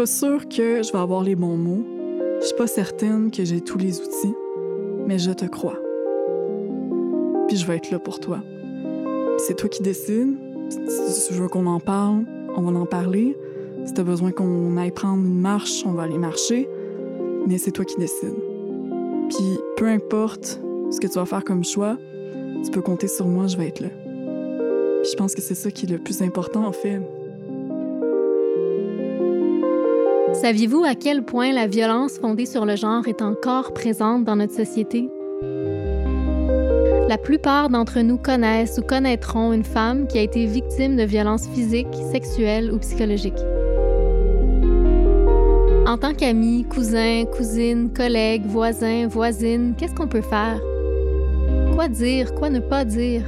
pas sûre que je vais avoir les bons mots. Je suis pas certaine que j'ai tous les outils, mais je te crois. Puis je vais être là pour toi. C'est toi qui décides. Si tu veux qu'on en parle, on va en parler. Si tu as besoin qu'on aille prendre une marche, on va aller marcher. Mais c'est toi qui décides. Puis peu importe ce que tu vas faire comme choix, tu peux compter sur moi, je vais être là. Puis je pense que c'est ça qui est le plus important en fait. Saviez-vous à quel point la violence fondée sur le genre est encore présente dans notre société? La plupart d'entre nous connaissent ou connaîtront une femme qui a été victime de violences physiques, sexuelles ou psychologiques. En tant qu'ami, cousin, cousine, collègue, voisin, voisine, qu'est-ce qu'on peut faire? Quoi dire, quoi ne pas dire?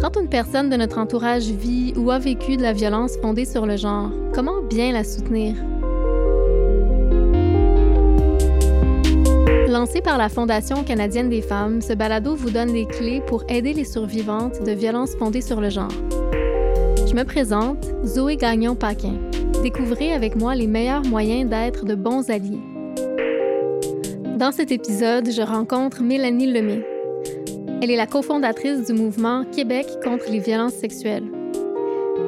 Quand une personne de notre entourage vit ou a vécu de la violence fondée sur le genre, comment bien la soutenir? Lancé par la Fondation canadienne des femmes, ce balado vous donne les clés pour aider les survivantes de violences fondées sur le genre. Je me présente, Zoé Gagnon-Paquin. Découvrez avec moi les meilleurs moyens d'être de bons alliés. Dans cet épisode, je rencontre Mélanie Lemay, elle est la cofondatrice du mouvement Québec contre les violences sexuelles.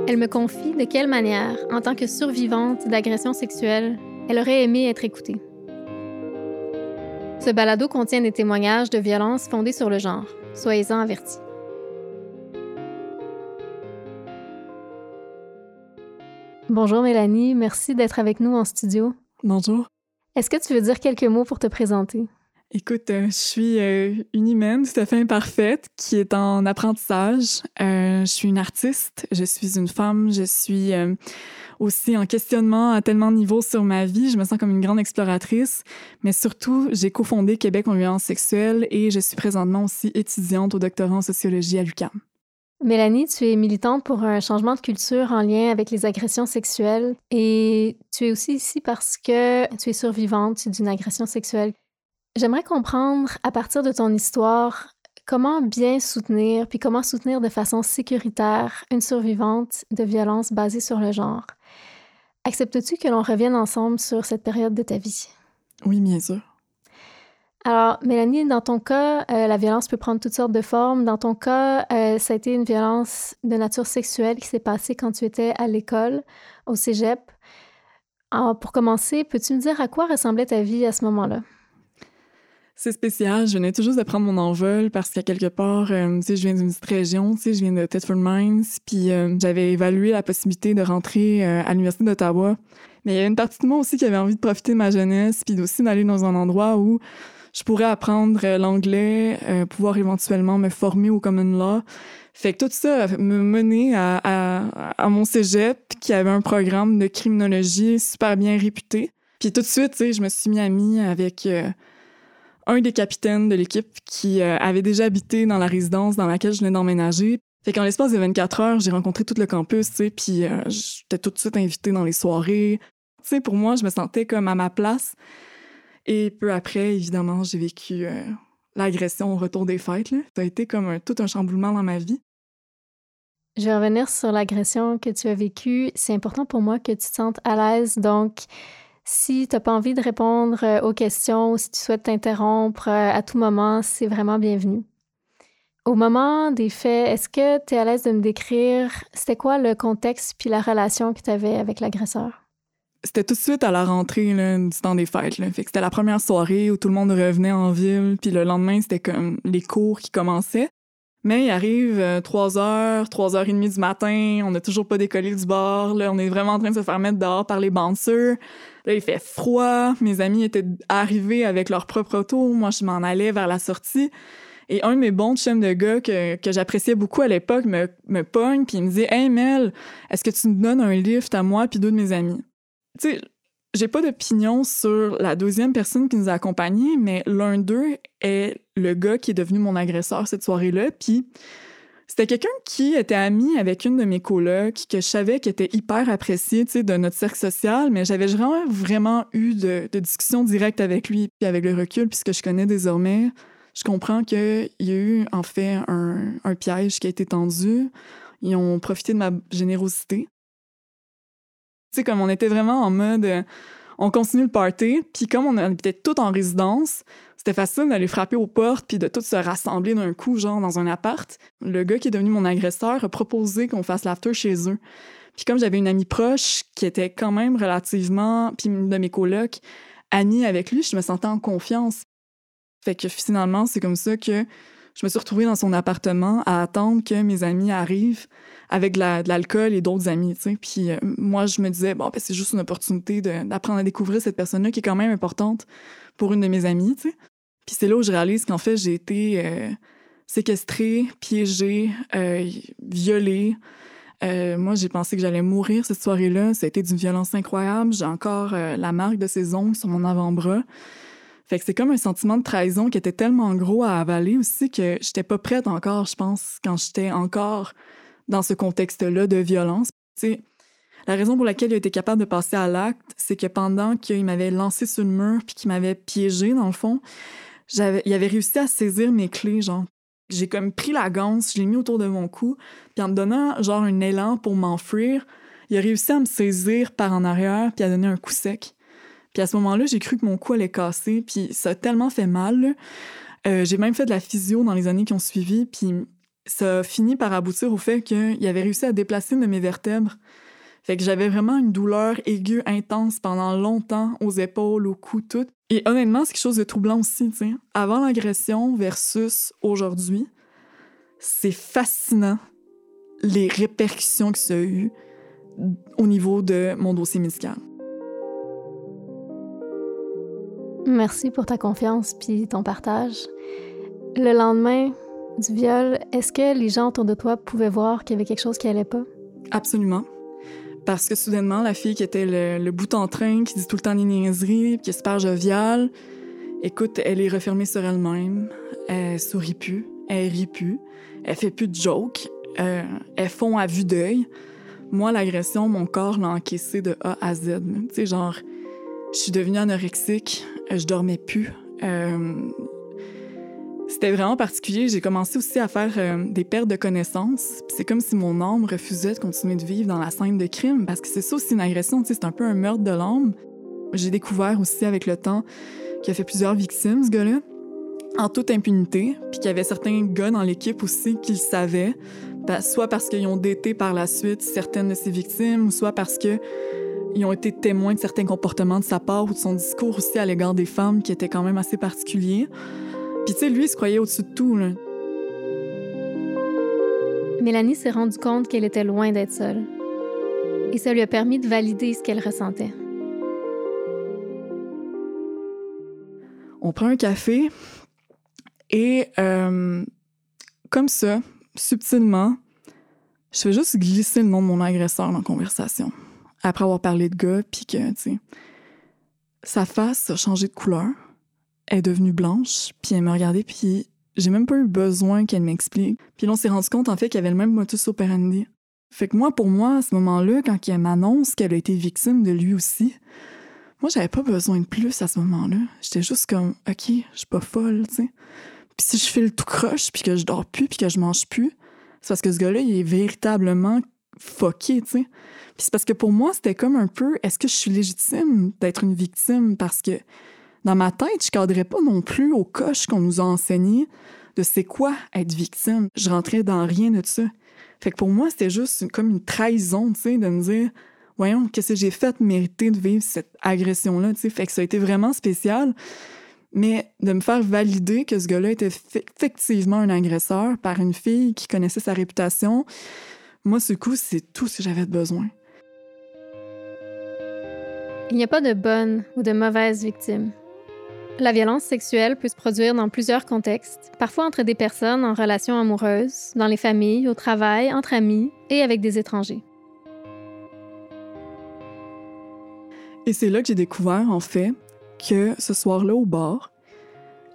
Elle me confie de quelle manière, en tant que survivante d'agressions sexuelles, elle aurait aimé être écoutée. Ce balado contient des témoignages de violences fondées sur le genre. Soyez-en avertis. Bonjour Mélanie, merci d'être avec nous en studio. Bonjour. Est-ce que tu veux dire quelques mots pour te présenter? Écoute, euh, je suis euh, une humaine tout à fait imparfaite qui est en apprentissage. Euh, je suis une artiste, je suis une femme, je suis aussi en questionnement à tellement de niveaux sur ma vie. Je me sens comme une grande exploratrice, mais surtout, j'ai cofondé Québec en violence sexuelle et je suis présentement aussi étudiante au doctorat en sociologie à l'UQAM. Mélanie, tu es militante pour un changement de culture en lien avec les agressions sexuelles et tu es aussi ici parce que tu es survivante d'une agression sexuelle. J'aimerais comprendre, à partir de ton histoire, comment bien soutenir, puis comment soutenir de façon sécuritaire une survivante de violence basée sur le genre. Acceptes-tu que l'on revienne ensemble sur cette période de ta vie? Oui, bien sûr. Alors, Mélanie, dans ton cas, euh, la violence peut prendre toutes sortes de formes. Dans ton cas, euh, ça a été une violence de nature sexuelle qui s'est passée quand tu étais à l'école, au cégep. Alors, pour commencer, peux-tu me dire à quoi ressemblait ta vie à ce moment-là? C'est spécial. Je venais toujours de prendre mon envol parce qu'à quelque part, euh, tu sais, je viens d'une petite région, tu sais, je viens de Thetford Mines, puis euh, j'avais évalué la possibilité de rentrer euh, à l'Université d'Ottawa. Mais il y a une partie de moi aussi qui avait envie de profiter de ma jeunesse, puis aussi d'aller dans un endroit où je pourrais apprendre l'anglais, pouvoir éventuellement me former au common law. Fait que tout ça me menait à, mon cégep, qui avait un programme de criminologie super bien réputé. Puis tout de suite, tu sais, je me suis mis amie avec un des capitaines de l'équipe qui euh, avait déjà habité dans la résidence dans laquelle je venais d'emménager. Fait qu'en l'espace de 24 heures, j'ai rencontré tout le campus, tu sais, puis euh, j'étais tout de suite invitée dans les soirées. Tu sais, pour moi, je me sentais comme à ma place. Et peu après, évidemment, j'ai vécu euh, l'agression au retour des fêtes. Ça a été comme tout un chamboulement dans ma vie. Je vais revenir sur l'agression que tu as vécue. C'est important pour moi que tu te sentes à l'aise. Donc, si tu n'as pas envie de répondre euh, aux questions ou si tu souhaites t'interrompre euh, à tout moment, c'est vraiment bienvenu. Au moment des faits, est-ce que tu es à l'aise de me décrire c'était quoi le contexte puis la relation que tu avais avec l'agresseur? C'était tout de suite à la rentrée là, du temps des fêtes. Là. C'était la première soirée où tout le monde revenait en ville, puis le lendemain, c'était comme les cours qui commençaient. Mais il arrive 3 euh, heures, 3 heures et demie du matin, on n'a toujours pas décollé du bord, là, on est vraiment en train de se faire mettre dehors par les bouncers. Là, il fait froid, mes amis étaient arrivés avec leur propre auto, moi je m'en allais vers la sortie. Et un de mes bons chums de gars que, j'appréciais beaucoup à l'époque me, me pogne, puis il me dit « Hey Mel, est-ce que tu me donnes un lift à moi puis deux de mes amis? » j'ai pas d'opinion sur la deuxième personne qui nous a accompagnés, mais l'un d'eux est le gars qui est devenu mon agresseur cette soirée-là. Puis c'était quelqu'un qui était ami avec une de mes colocs, que je savais qui était hyper apprécié de notre cercle social, mais j'avais vraiment, vraiment eu de, de discussions directes avec lui. Puis avec le recul, puisque je connais désormais, je comprends qu'il y a eu en fait un, un piège qui a été tendu. Ils ont profité de ma générosité comme on était vraiment en mode, euh, on continue le party, puis comme on habitait tout en résidence, c'était facile d'aller frapper aux portes puis de tout se rassembler d'un coup, genre dans un appart. Le gars qui est devenu mon agresseur a proposé qu'on fasse l'after chez eux. Puis comme j'avais une amie proche qui était quand même relativement, puis une de mes colocs, amie avec lui, je me sentais en confiance. Fait que finalement, c'est comme ça que je me suis retrouvée dans son appartement à attendre que mes amis arrivent avec de l'alcool et d'autres amis. Puis euh, moi, je me disais, bon, ben, c'est juste une opportunité d'apprendre à découvrir cette personne-là qui est quand même importante pour une de mes amies. Puis c'est là où je réalise qu'en fait, j'ai été euh, séquestrée, piégée, euh, violée. moi, j'ai pensé que j'allais mourir cette soirée-là. Ça a été d'une violence incroyable. J'ai encore la marque de ses ongles sur mon avant-bras. Fait que c'est comme un sentiment de trahison qui était tellement gros à avaler aussi que j'étais pas prête encore, je pense, quand j'étais encore dans ce contexte-là de violence. sais, la raison pour laquelle il a été capable de passer à l'acte, c'est que pendant qu'il m'avait lancé sur le mur puis qu'il m'avait piégé, dans le fond, il avait réussi à saisir mes clés, genre. J'ai comme pris la ganse, je l'ai mis autour de mon cou, puis en me donnant genre un élan pour m'enfuir, il a réussi à me saisir par en arrière puis à donner un coup sec. Puis à ce moment-là, j'ai cru que mon cou allait casser, puis ça a tellement fait mal. Euh, j'ai même fait de la physio dans les années qui ont suivi, puis ça a fini par aboutir au fait qu'il avait réussi à déplacer une de mes vertèbres. Fait que j'avais vraiment une douleur aiguë intense pendant longtemps aux épaules, au cou, tout. Et honnêtement, c'est quelque chose de troublant aussi, tu. Avant l'agression versus aujourd'hui, c'est fascinant les répercussions que ça a eu au niveau de mon dossier médical. Merci pour ta confiance puis ton partage. Le lendemain du viol, est-ce que les gens autour de toi pouvaient voir qu'il y avait quelque chose qui allait pas? Absolument. Parce que soudainement, la fille qui était le, bout en train, qui dit tout le temps des niaiseries, qui est super joviale, écoute, elle est refermée sur elle-même. Elle sourit plus, elle rit plus, elle fait plus de jokes, euh, elle fond à vue d'œil. Moi, l'agression, mon corps l'a encaissé de A à Z. Tu sais, genre, je suis devenue anorexique, je dormais plus. Euh, c'était vraiment particulier. J'ai commencé aussi à faire euh, des pertes de connaissances. C'est comme si mon âme refusait de continuer de vivre dans la scène de crime, parce que c'est ça aussi une agression, c'est un peu un meurtre de l'âme. J'ai découvert aussi avec le temps qu'il a fait plusieurs victimes, ce gars-là, en toute impunité, puis qu'il y avait certains gars dans l'équipe aussi qui le savaient, soit parce qu'ils ont daté par la suite certaines de ses victimes, ou soit parce que ils ont été témoins de certains comportements de sa part ou de son discours aussi à l'égard des femmes qui était quand même assez particulier. Puis tu sais, lui, il se croyait au-dessus de tout. Là. Mélanie s'est rendue compte qu'elle était loin d'être seule. Et ça lui a permis de valider ce qu'elle ressentait. On prend un café et euh, comme ça, subtilement, je fais juste glisser le nom de mon agresseur dans la conversation après avoir parlé de gars, puis que, tu sais, sa face a changé de couleur. Elle est devenue blanche, puis elle m'a regardé, puis j'ai même pas eu besoin qu'elle m'explique. Puis là, on s'est rendu compte, en fait, qu'il y avait le même motus operandi. Fait que moi, pour moi, à ce moment-là, quand elle m'annonce qu'elle a été victime de lui aussi, moi, j'avais pas besoin de plus à ce moment-là. J'étais juste comme, OK, je suis pas folle, tu sais. Puis si je file tout croche, puis que je dors plus, puis que je mange plus, c'est parce que ce gars-là, il est véritablement fucké, tu sais. Puis c'est parce que pour moi, c'était comme un peu, est-ce que je suis légitime d'être une victime? Parce que dans ma tête, je cadrais pas non plus au coche qu'on nous a enseigné de c'est quoi être victime. Je rentrais dans rien de ça. Fait que pour moi, c'était juste comme une trahison, tu sais, de me dire, voyons, qu'est-ce que j'ai fait mériter de vivre cette agression-là, tu sais. Fait que ça a été vraiment spécial. Mais de me faire valider que ce gars-là était effectivement un agresseur par une fille qui connaissait sa réputation, moi, ce coup, c'est tout ce que j'avais besoin. Il n'y a pas de bonne ou de mauvaise victime. La violence sexuelle peut se produire dans plusieurs contextes, parfois entre des personnes en relation amoureuse, dans les familles, au travail, entre amis et avec des étrangers. Et c'est là que j'ai découvert, en fait, que ce soir-là au bar,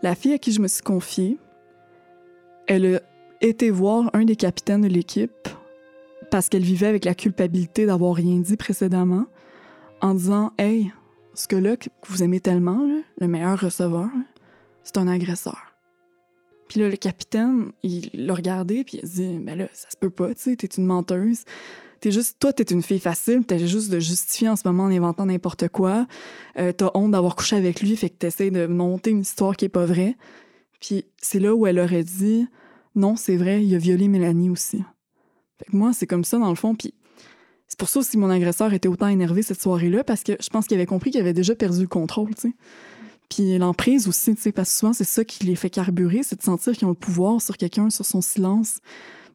la fille à qui je me suis confiée, elle a été voir un des capitaines de l'équipe parce qu'elle vivait avec la culpabilité d'avoir rien dit précédemment, en disant Hey, ce que-là que vous aimez tellement, le meilleur receveur, c'est un agresseur. Puis là, le capitaine, il l'a regardé, puis il a dit Ben là, ça se peut pas, tu sais, t'es une menteuse. T'es juste, toi, t'es une fille facile, t'as juste de justifier en ce moment en inventant n'importe quoi. Euh, t'as honte d'avoir couché avec lui, fait que t'essaies de monter une histoire qui est pas vraie. Puis c'est là où elle aurait dit, non, c'est vrai, il a violé Mélanie aussi. Fait moi, c'est comme ça dans le fond. Puis c'est pour ça aussi que mon agresseur était autant énervé cette soirée-là, parce que je pense qu'il avait compris qu'il avait déjà perdu le contrôle, tu sais. Puis l'emprise aussi, tu sais, parce que souvent, c'est ça qui les fait carburer, c'est de sentir qu'ils ont le pouvoir sur quelqu'un, sur son silence.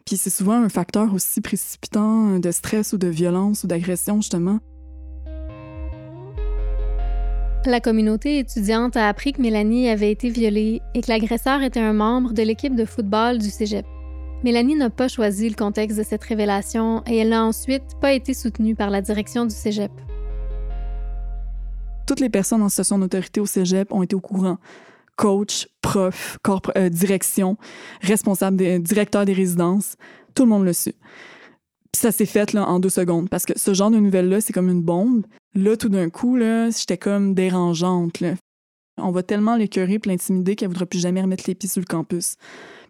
Puis c'est souvent un facteur aussi précipitant de stress ou de violence ou d'agression, justement. La communauté étudiante a appris que Mélanie avait été violée et que l'agresseur était un membre de l'équipe de football du cégep. Mélanie n'a pas choisi le contexte de cette révélation et elle n'a ensuite pas été soutenue par la direction du cégep. Toutes les personnes en situation d'autorité au cégep ont été au courant coach, prof, euh, direction, responsable, directeur des résidences. Tout le monde le su. Puis ça s'est fait là, en deux secondes parce que ce genre de nouvelles-là, c'est comme une bombe. Là, tout d'un coup, là, j'étais comme dérangeante. On va tellement l'écœurer et l'intimider qu'elle voudra plus jamais remettre les pieds sur le campus.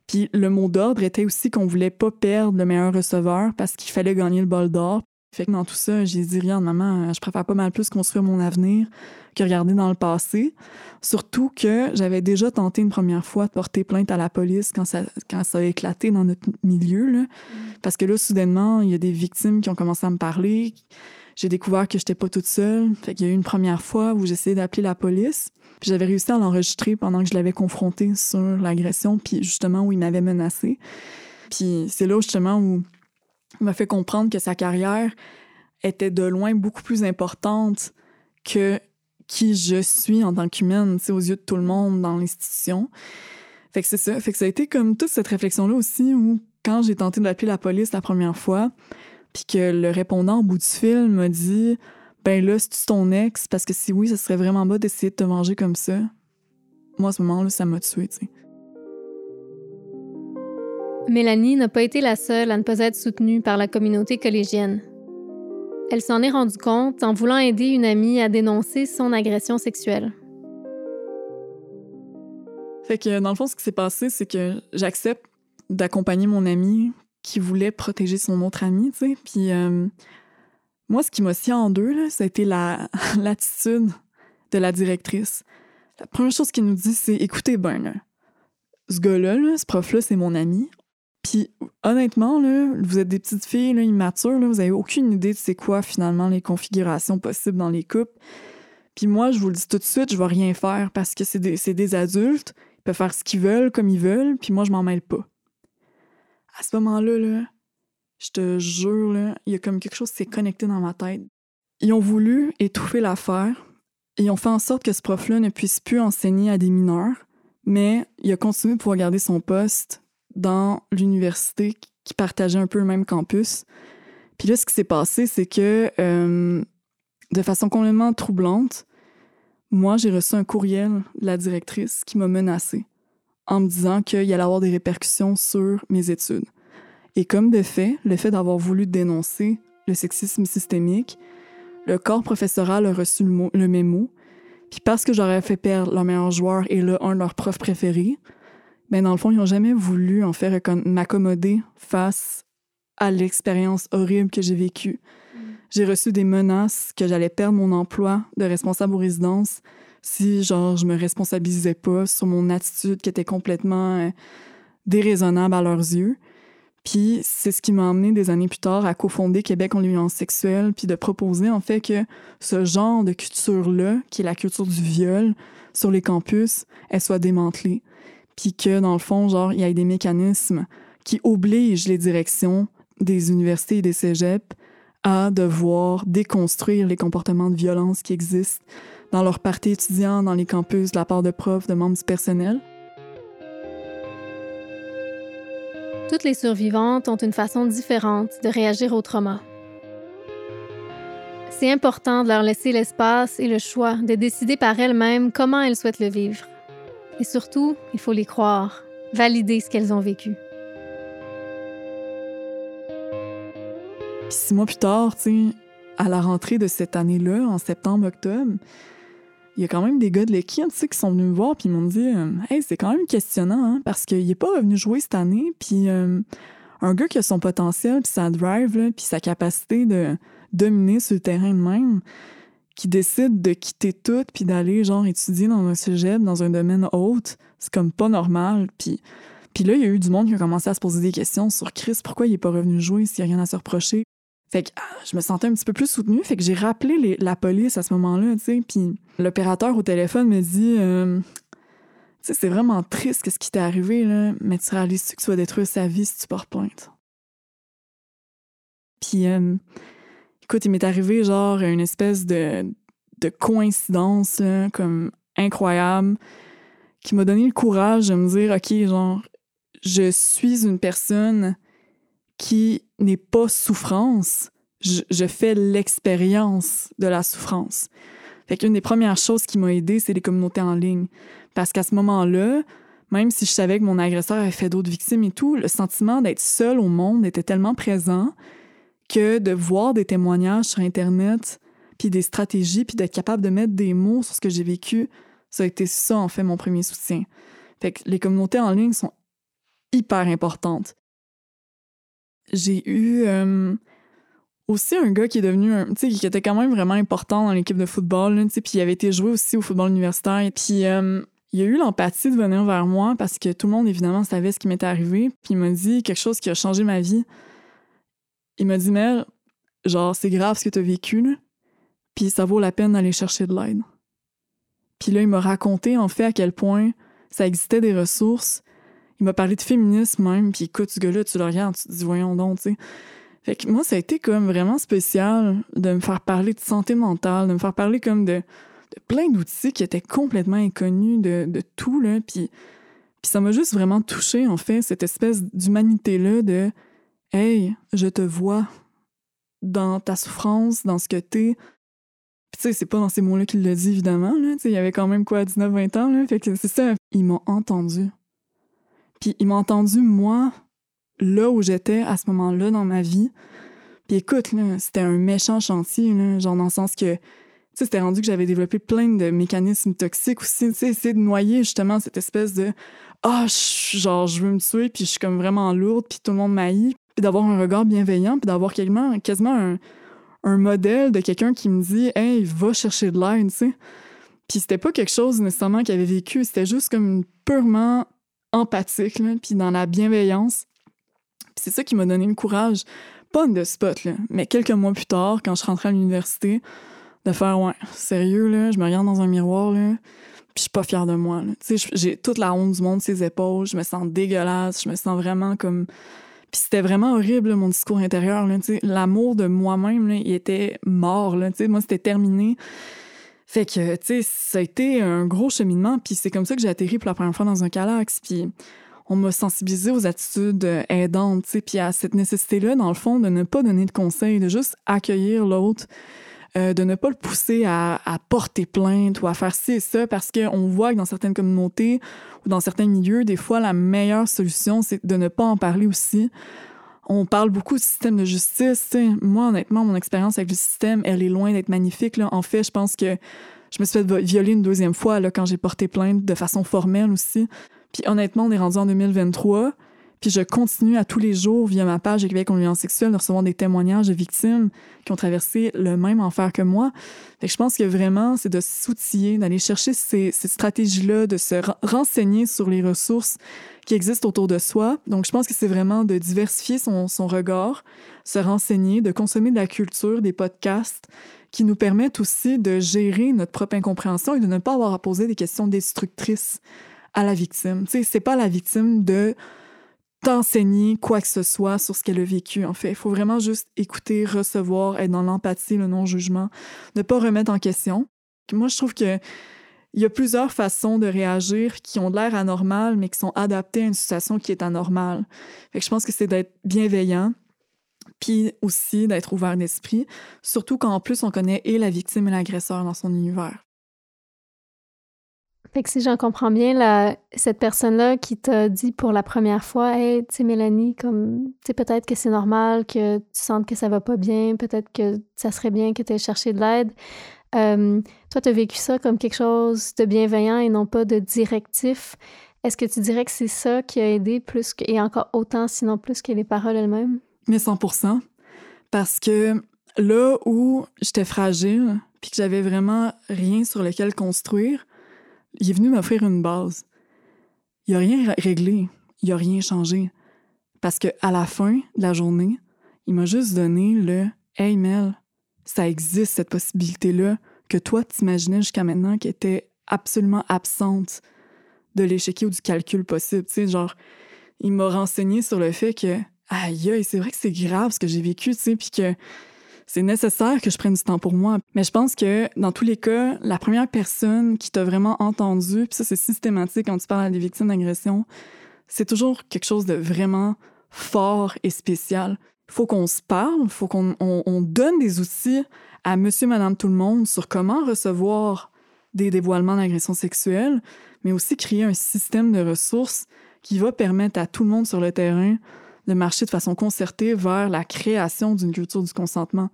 Puis le mot d'ordre était aussi qu'on voulait pas perdre le meilleur receveur parce qu'il fallait gagner le bol d'or. Fait que dans tout ça, j'ai dit rien, maman, je préfère pas mal plus construire mon avenir que regarder dans le passé. Surtout que j'avais déjà tenté une première fois de porter plainte à la police quand ça, quand ça a éclaté dans notre milieu. Là. Mm. Parce que là, soudainement, il y a des victimes qui ont commencé à me parler. J'ai découvert que j'étais pas toute seule. Fait qu'il y a eu une première fois où j'essayais d'appeler la police. Puis j'avais réussi à l'enregistrer pendant que je l'avais confronté sur l'agression, puis justement où il m'avait menacé. Puis c'est là justement où il m'a fait comprendre que sa carrière était de loin beaucoup plus importante que qui je suis en tant qu'humaine, aux yeux de tout le monde dans l'institution. Fait que c'est ça. Fait que ça a été comme toute cette réflexion-là aussi où, quand j'ai tenté d'appeler la police la première fois, puis que le répondant au bout du fil m'a dit Ben là, c'est ton ex, parce que si oui, ça serait vraiment bas d'essayer de te manger comme ça. Moi, à ce moment-là, ça m'a tué, tu sais. Mélanie n'a pas été la seule à ne pas être soutenue par la communauté collégienne. Elle s'en est rendue compte en voulant aider une amie à dénoncer son agression sexuelle. Fait que dans le fond, ce qui s'est passé, c'est que j'accepte d'accompagner mon amie qui voulait protéger son autre amie, tu sais. Puis euh, moi, ce qui m'a scié en deux, là, ça a été l'attitude de la directrice. La première chose qu'il nous dit, c'est écoutez bien, ce gars-là, ce prof-là, c'est mon ami. Puis honnêtement, là, vous êtes des petites filles là, immatures, là, vous avez aucune idée de c'est quoi finalement les configurations possibles dans les couples. Puis moi, je vous le dis tout de suite, je vais rien faire parce que c'est des, des, adultes, ils peuvent faire ce qu'ils veulent comme ils veulent, puis moi, je m'en mêle pas. À ce moment-là, là, je te jure, il y a comme quelque chose qui s'est connecté dans ma tête. Ils ont voulu étouffer l'affaire. Ils ont fait en sorte que ce prof-là ne puisse plus enseigner à des mineurs, mais il a continué de pouvoir garder son poste dans l'université qui partageait un peu le même campus. Puis là, ce qui s'est passé, c'est que euh, de façon complètement troublante, moi, j'ai reçu un courriel de la directrice qui m'a menacée en me disant qu'il allait avoir des répercussions sur mes études. Et comme de fait, le fait d'avoir voulu dénoncer le sexisme systémique, le corps professoral a reçu le, le mémo, puis parce que j'aurais fait perdre leur meilleur joueur et là, un de leurs profs préférés, mais dans le fond, ils n'ont jamais voulu en faire m'accommoder face à l'expérience horrible que j'ai vécue. Mm. J'ai reçu des menaces que j'allais perdre mon emploi de responsable aux résidences si, genre, je me responsabilisais pas sur mon attitude qui était complètement euh, déraisonnable à leurs yeux. Puis c'est ce qui m'a amené des années plus tard à cofonder Québec en violence sexuelle, puis de proposer en fait que ce genre de culture-là, qui est la culture du viol sur les campus, elle soit démantelée puis que dans le fond, genre, il y a des mécanismes qui obligent les directions des universités et des cégeps à devoir déconstruire les comportements de violence qui existent dans leurs parties étudiants, dans les campus, de la part de profs, de membres du personnel. Toutes les survivantes ont une façon différente de réagir au trauma. C'est important de leur laisser l'espace et le choix de décider par elles-mêmes comment elles souhaitent le vivre. Et surtout, il faut les croire, valider ce qu'elles ont vécu. Puis six mois plus tard, à la rentrée de cette année-là, en septembre-octobre, il y a quand même des gars de l'équipe tu qui sont venus me voir puis ils m'ont dit euh, Hey, c'est quand même questionnant, hein, parce qu'il n'est pas revenu jouer cette année. Puis euh, un gars qui a son potentiel, puis sa drive, puis sa capacité de dominer sur le terrain de même, qui décide de quitter tout puis d'aller genre étudier dans un cégep, dans un domaine haute, c'est comme pas normal. Puis, puis là, il y a eu du monde qui a commencé à se poser des questions sur Chris, pourquoi il est pas revenu jouer s'il y a rien à se reprocher? Fait que ah, je me sentais un petit peu plus soutenue, fait que j'ai rappelé la police à ce moment-là, tu sais, puis l'opérateur au téléphone me dit euh, Tu sais, c'est vraiment triste ce qui t'est arrivé, mais tu réalises que tu vas détruire sa vie si tu portes plainte? Puis, euh, écoute, il m'est arrivé genre une espèce de, de coïncidence, comme incroyable, qui m'a donné le courage de me dire Ok, genre, je suis une personne qui n'est pas souffrance, je, fais l'expérience de la souffrance. Fait qu'une des premières choses qui m'a aidé, c'est les communautés en ligne. Parce qu'à ce moment-là, même si je savais que mon agresseur avait fait d'autres victimes et tout, le sentiment d'être seul au monde était tellement présent que de voir des témoignages sur Internet, puis des stratégies, puis d'être capable de mettre des mots sur ce que j'ai vécu, ça a été ça, en fait, mon premier soutien. Fait que les communautés en ligne sont hyper importantes j'ai eu euh, aussi un gars qui est devenu un, qui était quand même vraiment important dans l'équipe de football, tu sais, puis il avait été joué aussi au football universitaire. Puis euh, il a eu l'empathie de venir vers moi parce que tout le monde, évidemment, savait ce qui m'était arrivé. Puis il m'a dit quelque chose qui a changé ma vie. Il m'a dit, Mel, genre, c'est grave ce que tu as vécu, puis ça vaut la peine d'aller chercher de l'aide. Puis là, il m'a raconté, en fait, à quel point ça existait des ressources, il m'a parlé de féminisme même, puis écoute, ce gars-là, tu le regardes, tu te dis, voyons donc, tu sais. Fait que moi, ça a été comme vraiment spécial de me faire parler de santé mentale, de me faire parler comme de, de plein d'outils qui étaient complètement inconnus de, de tout, là. Puis, puis ça m'a juste vraiment touché, en fait, cette espèce d'humanité-là de Hey, je te vois dans ta souffrance, dans ce que t'es. Puis tu sais, c'est pas dans ces mots-là qu'il l'a dit, évidemment, là. Tu sais, il y avait quand même, quoi, 19-20 ans, là. Fait que c'est ça. Ils m'ont entendu. Puis il m'a entendu, moi, là où j'étais à ce moment-là dans ma vie. Puis écoute, c'était un méchant chantier, là, genre dans le sens que, tu sais, c'était rendu que j'avais développé plein de mécanismes toxiques aussi, tu sais, essayer de noyer justement cette espèce de ah, genre, je veux me tuer, puis je suis comme vraiment lourde, puis tout le monde m'haït. Puis d'avoir un regard bienveillant, puis d'avoir quasiment, quasiment un, un modèle de quelqu'un qui me dit Hey, va chercher de l'aide, tu sais. Puis c'était pas quelque chose nécessairement qu'il avait vécu, c'était juste comme purement empathique, puis dans la bienveillance. c'est ça qui m'a donné le courage, pas de spot, là, mais quelques mois plus tard, quand je rentrais à l'université, de faire ouais, sérieux, là, je me regarde dans un miroir, là, puis je suis pas fière de moi. J'ai toute la honte du monde ses épaules, je me sens dégueulasse, je me sens vraiment comme. Puis c'était vraiment horrible, mon discours intérieur. L'amour de moi-même, il était mort. Là, moi, c'était terminé. Fait que, tu sais, ça a été un gros cheminement, puis c'est comme ça que j'ai atterri pour la première fois dans un calax, puis on m'a sensibilisé aux attitudes aidantes, tu sais, puis à cette nécessité-là, dans le fond, de ne pas donner de conseils, de juste accueillir l'autre, euh, de ne pas le pousser à, à, porter plainte ou à faire ci et ça, parce qu'on voit que dans certaines communautés ou dans certains milieux, des fois, la meilleure solution, c'est de ne pas en parler aussi, on parle beaucoup du système de justice. Moi, honnêtement, mon expérience avec le système, elle est loin d'être magnifique. En fait, je pense que je me suis fait violer une deuxième fois là, quand j'ai porté plainte de façon formelle aussi. Puis honnêtement, on est rendu en 2023. Puis je continue à tous les jours, via ma page Québec en sexuelle, de recevoir des témoignages de victimes qui ont traversé le même enfer que moi. Fait je pense que vraiment, c'est de s'outiller, d'aller chercher ces, ces stratégies-là, de se renseigner sur les ressources qui existent autour de soi. Donc, je pense que c'est vraiment de diversifier son, son regard, se renseigner, de consommer de la culture, des podcasts qui nous permettent aussi de gérer notre propre incompréhension et de ne pas avoir à poser des questions destructrices à la victime. Tu sais, c'est pas la victime de t'enseigner quoi que ce soit sur ce qu'elle a vécu, en fait. Il faut vraiment juste écouter, recevoir, être dans l'empathie, le non-jugement, ne pas remettre en question. Moi, je trouve que il y a plusieurs façons de réagir qui ont l'air anormales, mais qui sont adaptées à une situation qui est anormale. Fait je pense que c'est d'être bienveillant, puis aussi d'être ouvert d'esprit, surtout quand en plus on connaît et la victime et l'agresseur dans son univers. Fait que si j'en comprends bien, cette personne-là qui t'a dit pour la première fois, hey, tu sais, Mélanie, comme, tu peut-être que c'est normal que tu sentes que ça va pas bien, peut-être que ça serait bien que tu aies cherché de l'aide. Euh, toi, tu as vécu ça comme quelque chose de bienveillant et non pas de directif. Est-ce que tu dirais que c'est ça qui a aidé plus et encore autant, sinon plus que les paroles elles-mêmes? Mais 100 Parce que là où j'étais fragile, puis que j'avais vraiment rien sur lequel construire, il est venu m'offrir une base. Il a rien réglé, il a rien changé. Parce que à la fin de la journée, il m'a juste donné le Hey Mel, ça existe cette possibilité-là que toi t'imaginais jusqu'à maintenant qui était absolument absente de l'échiquier ou du calcul possible. Tu sais, genre, il m'a renseigné sur le fait que, aïe, c'est vrai que c'est grave ce que j'ai vécu, tu sais, puis que c'est nécessaire que je prenne du temps pour moi. Mais je pense que dans tous les cas, la première personne qui t'a vraiment entendu, puis ça c'est systématique quand tu parles à des victimes d'agression, c'est toujours quelque chose de vraiment fort et spécial. Il faut qu'on se parle, il faut qu'on on, donne des outils à monsieur, madame, tout le monde sur comment recevoir des dévoilements d'agression sexuelle, mais aussi créer un système de ressources qui va permettre à tout le monde sur le terrain de marcher de façon concertée vers la création d'une culture du consentement.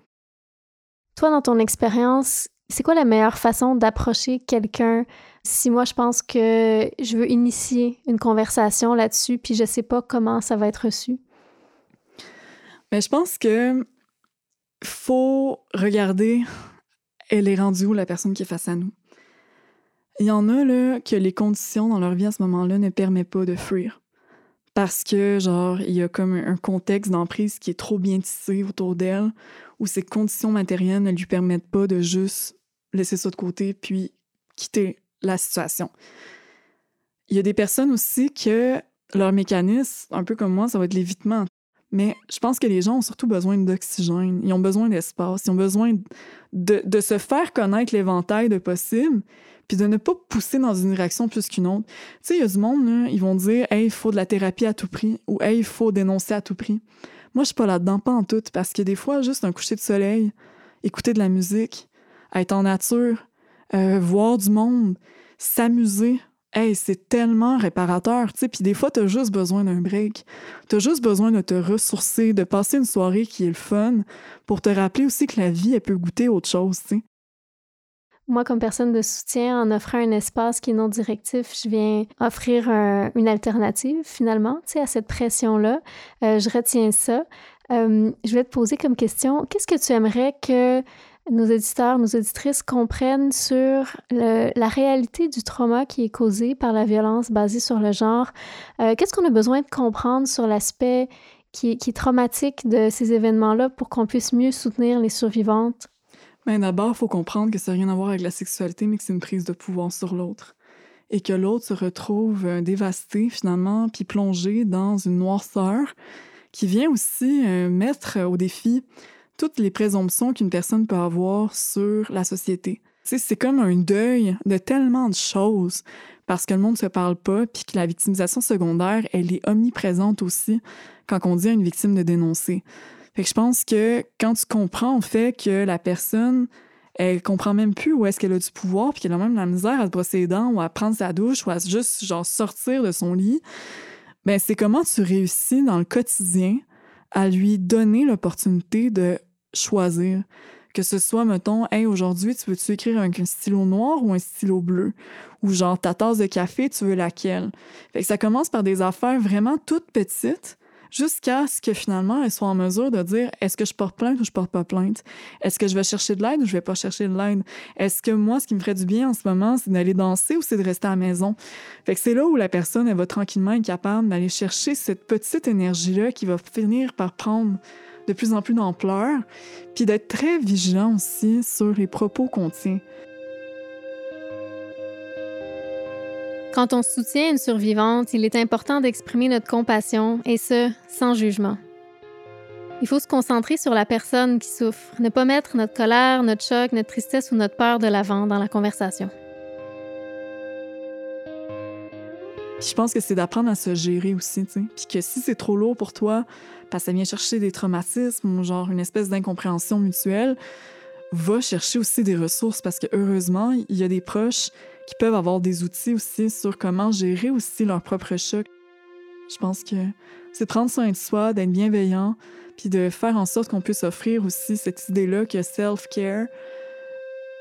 Toi, dans ton expérience, c'est quoi la meilleure façon d'approcher quelqu'un? Si moi je pense que je veux initier une conversation là-dessus puis je sais pas comment ça va être reçu? Mais ben, je pense que faut regarder elle est rendue où la personne qui est face à nous. Il y en a là que les conditions dans leur vie à ce moment-là ne permettent pas de fuir parce que, genre, il y a comme un contexte d'emprise qui est trop bien tissé autour d'elle, où ses conditions matérielles ne lui permettent pas de juste laisser ça de côté puis quitter la situation. Il y a des personnes aussi que leur mécanisme, un peu comme moi, ça va être l'évitement. Mais je pense que les gens ont surtout besoin d'oxygène, ils ont besoin d'espace, ils ont besoin de, de se faire connaître l'éventail de possibles, puis de ne pas pousser dans une réaction plus qu'une autre. Tu sais, il y a du monde, là, ils vont dire, hey, il faut de la thérapie à tout prix, ou hey, il faut dénoncer à tout prix. Moi, je suis pas là-dedans, pas en tout, parce que des fois, juste un coucher de soleil, écouter de la musique, être en nature, euh, voir du monde, s'amuser, hey, c'est tellement réparateur, tu sais. Puis des fois, t'as juste besoin d'un break. T'as juste besoin de te ressourcer, de passer une soirée qui est le fun, pour te rappeler aussi que la vie, elle peut goûter autre chose, tu sais. Moi, comme personne de soutien, en offrant un espace qui est non directif, je viens offrir une alternative finalement à cette pression-là. Euh, je retiens ça. Euh, je vais te poser comme question, qu'est-ce que tu aimerais que nos éditeurs, nos auditrices comprennent sur la réalité du trauma qui est causé par la violence basée sur le genre? Euh, qu'est-ce qu'on a besoin de comprendre sur l'aspect qui, qui, est traumatique de ces événements-là pour qu'on puisse mieux soutenir les survivantes? Mais d'abord, il faut comprendre que ça n'a rien à voir avec la sexualité, mais que c'est une prise de pouvoir sur l'autre. Et que l'autre se retrouve euh, dévasté, finalement, puis plongé dans une noirceur qui vient aussi euh, mettre au défi toutes les présomptions qu'une personne peut avoir sur la société. C'est comme un deuil de tellement de choses parce que le monde ne se parle pas, puis que la victimisation secondaire, elle est omniprésente aussi quand on dit à une victime de dénoncer. Fait que je pense que quand tu comprends en fait que la personne, elle comprend même plus où est-ce qu'elle a du pouvoir, puis qu'elle a même la misère à se brosser les dents ou à prendre sa douche ou à juste genre sortir de son lit, ben c'est comment tu réussis dans le quotidien à lui donner l'opportunité de choisir. Que ce soit, mettons, hey, aujourd'hui, tu veux-tu écrire un stylo noir ou un stylo bleu? Ou genre, ta tasse de café, tu veux laquelle? Fait que ça commence par des affaires vraiment toutes petites, jusqu'à ce que finalement, elle soit en mesure de dire est-ce que je porte plainte ou je porte pas plainte? Est-ce que je vais chercher de l'aide ou je vais pas chercher de l'aide? Est-ce que moi, ce qui me ferait du bien en ce moment, c'est d'aller danser ou c'est de rester à la maison? Fait que c'est là où la personne, elle va tranquillement être capable d'aller chercher cette petite énergie-là qui va finir par prendre de plus en plus d'ampleur, puis d'être très vigilant aussi sur les propos qu'on tient. Quand on soutient une survivante, il est important d'exprimer notre compassion, et ce, sans jugement. Il faut se concentrer sur la personne qui souffre, ne pas mettre notre colère, notre choc, notre tristesse ou notre peur de l'avant dans la conversation. je pense que c'est d'apprendre à se gérer aussi. Puis que si c'est trop lourd pour toi, parce que ça vient chercher des traumatismes ou genre une espèce d'incompréhension mutuelle, va chercher aussi des ressources parce que heureusement, il y a des proches qui peuvent avoir des outils aussi sur comment gérer aussi leur propre choc. Je pense que c'est prendre soin de soi, d'être bienveillant, puis de faire en sorte qu'on puisse offrir aussi cette idée-là que self-care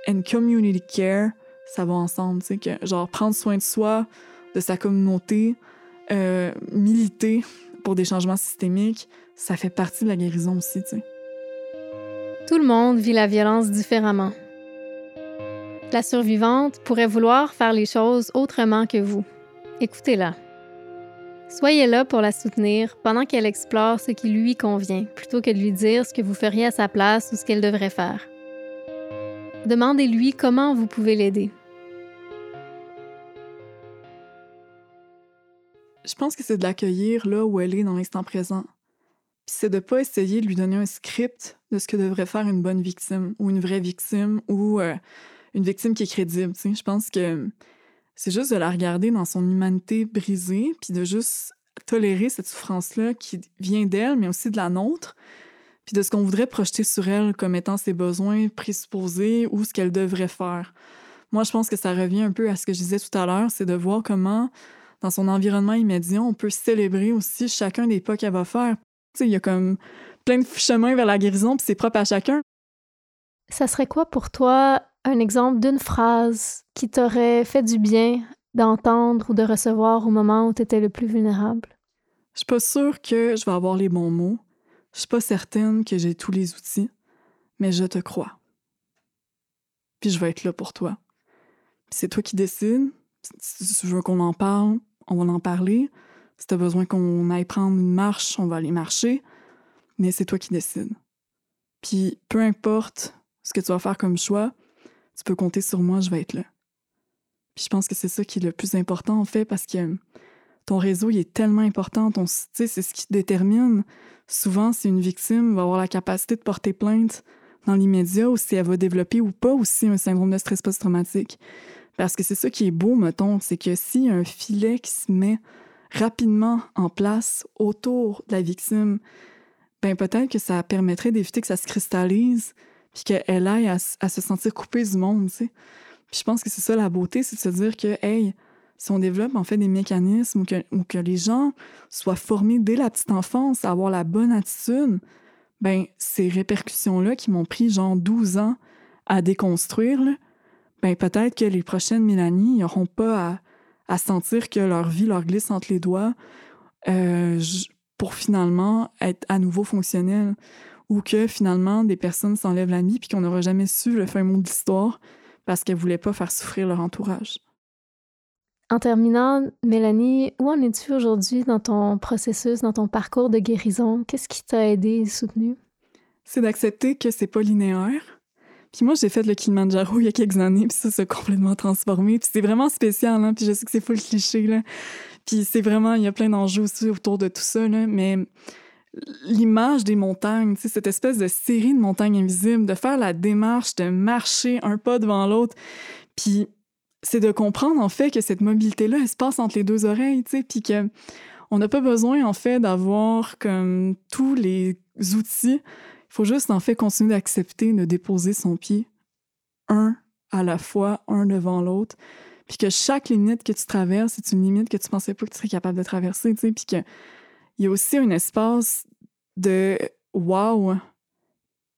and community care, ça va ensemble, tu sais, que genre prendre soin de soi de sa communauté, euh, militer pour des changements systémiques, ça fait partie de la guérison aussi, tu sais. Tout le monde vit la violence différemment. La survivante pourrait vouloir faire les choses autrement que vous. Écoutez-la. Soyez là pour la soutenir pendant qu'elle explore ce qui lui convient, plutôt que de lui dire ce que vous feriez à sa place ou ce qu'elle devrait faire. Demandez-lui comment vous pouvez l'aider. Je pense que c'est de l'accueillir là où elle est dans l'instant présent. Puis c'est de pas essayer de lui donner un script de ce que devrait faire une bonne victime ou une vraie victime ou euh, une victime qui est crédible. Je pense que c'est juste de la regarder dans son humanité brisée, puis de juste tolérer cette souffrance-là qui vient d'elle, mais aussi de la nôtre, puis de ce qu'on voudrait projeter sur elle comme étant ses besoins présupposés ou ce qu'elle devrait faire. Moi, je pense que ça revient un peu à ce que je disais tout à l'heure, c'est de voir comment, dans son environnement immédiat, on peut célébrer aussi chacun des pas qu'elle va faire. Il y a comme plein de chemins vers la guérison, puis c'est propre à chacun. Ça serait quoi pour toi un exemple d'une phrase qui t'aurait fait du bien d'entendre ou de recevoir au moment où tu étais le plus vulnérable? Je suis pas sûre que je vais avoir les bons mots. Je suis pas certaine que j'ai tous les outils, mais je te crois. Puis je vais être là pour toi. C'est toi qui décides. Si tu veux qu'on en parle, on va en parler. Si tu as besoin qu'on aille prendre une marche, on va aller marcher. Mais c'est toi qui décides. Puis peu importe ce que tu vas faire comme choix, tu peux compter sur moi, je vais être là. Puis je pense que c'est ça qui est le plus important, en fait, parce que ton réseau, il est tellement important. Ton, c'est ce qui détermine souvent si une victime va avoir la capacité de porter plainte dans l'immédiat ou si elle va développer ou pas aussi un syndrome de stress post-traumatique. Parce que c'est ça qui est beau, mettons, c'est que s'il y a un filet qui se met rapidement en place autour de la victime, ben peut-être que ça permettrait d'éviter que ça se cristallise, puis qu'elle aille à, se sentir coupée du monde, tu. Puis je pense que c'est ça la beauté, c'est de se dire que, hey, si on développe en fait des mécanismes ou que, les gens soient formés dès la petite enfance à avoir la bonne attitude, ben ces répercussions-là qui m'ont pris genre 12 ans à déconstruire, ben peut-être que les prochaines Mélanie n'auront pas à, sentir que leur vie leur glisse entre les doigts euh, pour finalement être à nouveau fonctionnel ou que finalement des personnes s'enlèvent la nuit puis qu'on n'aura jamais su le fin mot de l'histoire parce qu'elles voulaient pas faire souffrir leur entourage. En terminant, Mélanie, où en es-tu aujourd'hui dans ton processus, dans ton parcours de guérison? Qu'est-ce qui t'a aidé et soutenu? C'est d'accepter que c'est pas linéaire. Puis moi, j'ai fait le Kilimanjaro il y a quelques années, puis ça s'est complètement transformé. Puis c'est vraiment spécial, hein? puis je sais que c'est full cliché, là. Puis c'est vraiment, il y a plein d'enjeux aussi autour de tout ça, là. Mais l'image des montagnes, cette espèce de série de montagnes invisibles, de faire la démarche de marcher un pas devant l'autre, puis c'est de comprendre en fait que cette mobilité-là, elle se passe entre les deux oreilles, puis que on n'a pas besoin en fait d'avoir comme tous les outils. Il faut juste en fait continuer d'accepter de déposer son pied un à la fois, un devant l'autre, puis que chaque limite que tu traverses, c'est une limite que tu pensais pas que tu serais capable de traverser, tu sais, puis que il y a aussi un espace de wow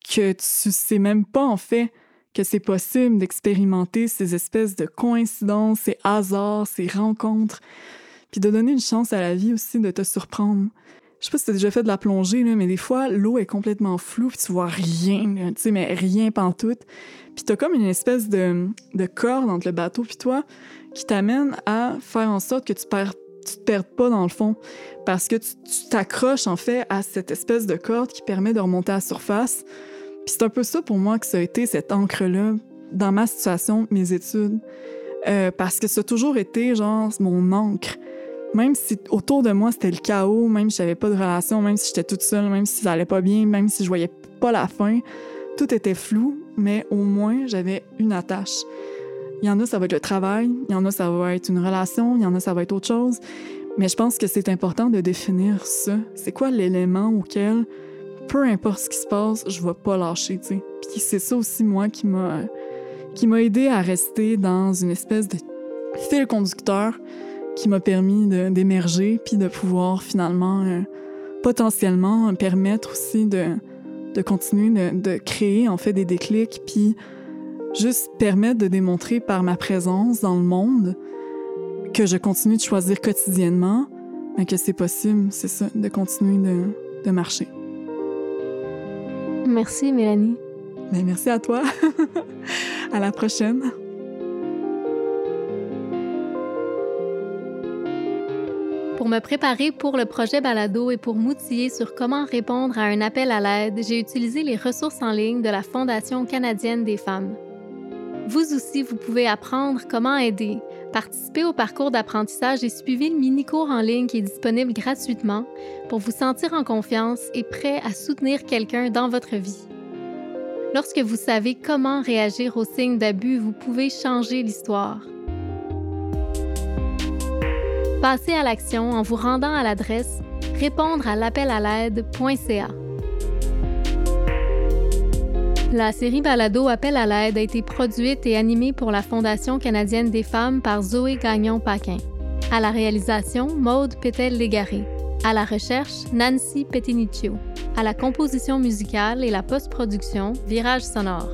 que tu sais même pas en fait que c'est possible d'expérimenter ces espèces de coïncidences, ces hasards, ces rencontres, puis de donner une chance à la vie aussi de te surprendre. Je sais pas si t'as déjà fait de la plongée, là, mais des fois, l'eau est complètement floue, puis tu vois rien, tu sais, mais rien pantoute. Puis t'as comme une espèce de, de corde entre le bateau puis toi qui t'amène à faire en sorte que tu perds tu te perds pas dans le fond parce que tu t'accroches en fait à cette espèce de corde qui permet de remonter à la surface. Puis c'est un peu ça pour moi que ça a été cette encre-là dans ma situation, mes études. Euh, parce que ça a toujours été genre mon encre. Même si autour de moi c'était le chaos, même si j'avais pas de relation, même si j'étais toute seule, même si ça allait pas bien, même si je voyais pas la fin, tout était flou, mais au moins j'avais une attache. Il y en a, ça va être le travail, il y en a, ça va être une relation, il y en a, ça va être autre chose. Mais je pense que c'est important de définir ça. C'est quoi l'élément auquel, peu importe ce qui se passe, je vais pas lâcher, tu sais. Puis c'est ça aussi, moi, qui m'a qui m'a aidé à rester dans une espèce de fil conducteur qui m'a permis d'émerger puis de pouvoir finalement euh, potentiellement permettre aussi de, de continuer de, de, créer en fait des déclics puis juste permettre de démontrer par ma présence dans le monde que je continue de choisir quotidiennement, mais que c'est possible, c'est ça, de continuer de, de marcher. Merci, Mélanie. Mais merci à toi. à la prochaine. Pour me préparer pour le projet Balado et pour m'outiller sur comment répondre à un appel à l'aide, j'ai utilisé les ressources en ligne de la Fondation canadienne des femmes. Vous aussi, vous pouvez apprendre comment aider, participer au parcours d'apprentissage et suivre le mini-cours en ligne qui est disponible gratuitement pour vous sentir en confiance et prêt à soutenir quelqu'un dans votre vie. Lorsque vous savez comment réagir aux signes d'abus, vous pouvez changer l'histoire. Passez à l'action en vous rendant à l'adresse répondre à l'appel à l'aide.ca. La série Balado Appel à l'aide a été produite et animée pour la Fondation canadienne des femmes par Zoé Gagnon-Paquin. À la réalisation, Maude Pétel-Légaré. À la recherche, Nancy Petiniccio. À la composition musicale et la post-production, Virage sonore.